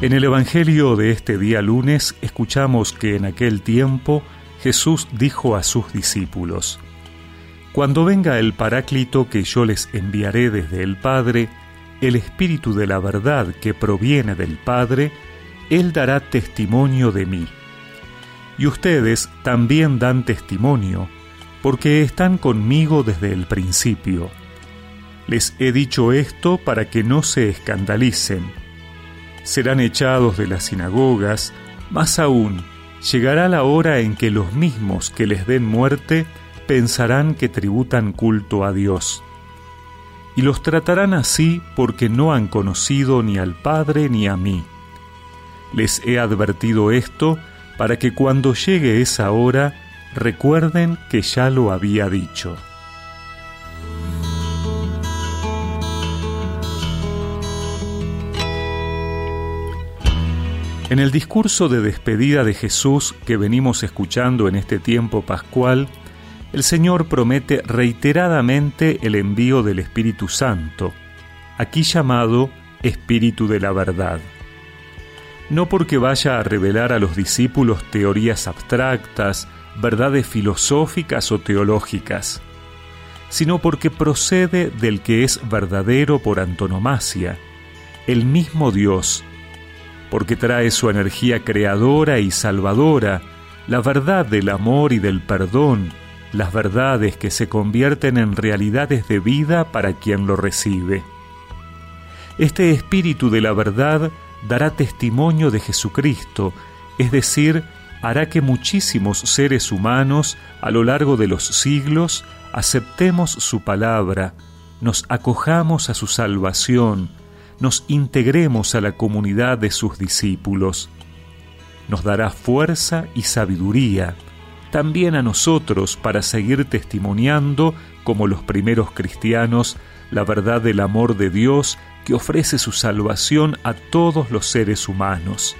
En el Evangelio de este día lunes escuchamos que en aquel tiempo Jesús dijo a sus discípulos, Cuando venga el Paráclito que yo les enviaré desde el Padre, el Espíritu de la verdad que proviene del Padre, Él dará testimonio de mí. Y ustedes también dan testimonio, porque están conmigo desde el principio. Les he dicho esto para que no se escandalicen serán echados de las sinagogas, más aún, llegará la hora en que los mismos que les den muerte pensarán que tributan culto a Dios. Y los tratarán así porque no han conocido ni al Padre ni a mí. Les he advertido esto para que cuando llegue esa hora recuerden que ya lo había dicho. En el discurso de despedida de Jesús que venimos escuchando en este tiempo pascual, el Señor promete reiteradamente el envío del Espíritu Santo, aquí llamado Espíritu de la Verdad. No porque vaya a revelar a los discípulos teorías abstractas, verdades filosóficas o teológicas, sino porque procede del que es verdadero por antonomasia, el mismo Dios, porque trae su energía creadora y salvadora, la verdad del amor y del perdón, las verdades que se convierten en realidades de vida para quien lo recibe. Este espíritu de la verdad dará testimonio de Jesucristo, es decir, hará que muchísimos seres humanos a lo largo de los siglos aceptemos su palabra, nos acojamos a su salvación, nos integremos a la comunidad de sus discípulos. Nos dará fuerza y sabiduría también a nosotros para seguir testimoniando, como los primeros cristianos, la verdad del amor de Dios que ofrece su salvación a todos los seres humanos.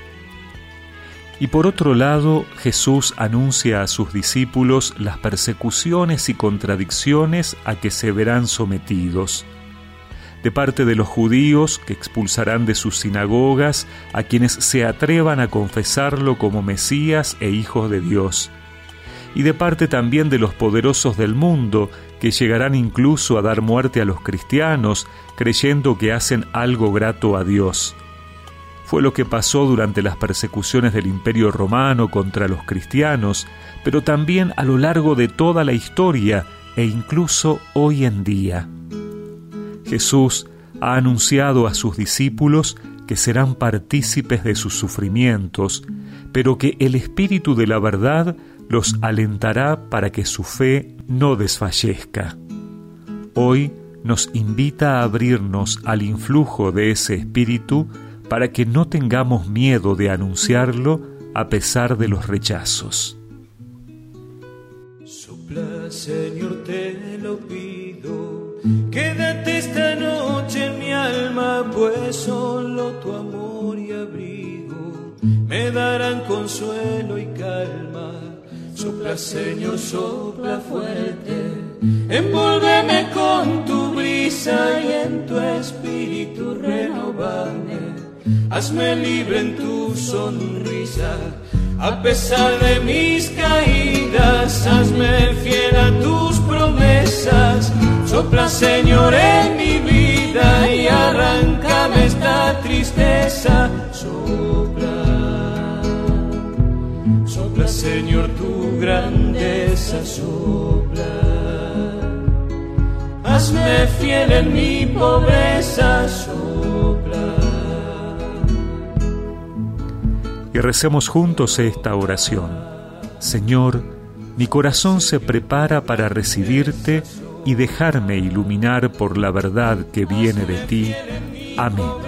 Y por otro lado, Jesús anuncia a sus discípulos las persecuciones y contradicciones a que se verán sometidos de parte de los judíos que expulsarán de sus sinagogas a quienes se atrevan a confesarlo como Mesías e hijos de Dios, y de parte también de los poderosos del mundo que llegarán incluso a dar muerte a los cristianos creyendo que hacen algo grato a Dios. Fue lo que pasó durante las persecuciones del Imperio romano contra los cristianos, pero también a lo largo de toda la historia e incluso hoy en día. Jesús ha anunciado a sus discípulos que serán partícipes de sus sufrimientos, pero que el Espíritu de la verdad los alentará para que su fe no desfallezca. Hoy nos invita a abrirnos al influjo de ese Espíritu para que no tengamos miedo de anunciarlo a pesar de los rechazos. Señor, te lo pido, consuelo y calma. Sopla, Señor, sopla fuerte, envuélveme con tu brisa y en tu espíritu renovame. Hazme libre en tu sonrisa, a pesar de mis caídas, hazme fiel a tus promesas. Sopla, Señor, sopla, Señor, tu grandeza. Sopla, hazme fiel en mi pobreza. Sopla. Y recemos juntos esta oración. Señor, mi corazón se prepara para recibirte y dejarme iluminar por la verdad que viene de ti. Amén.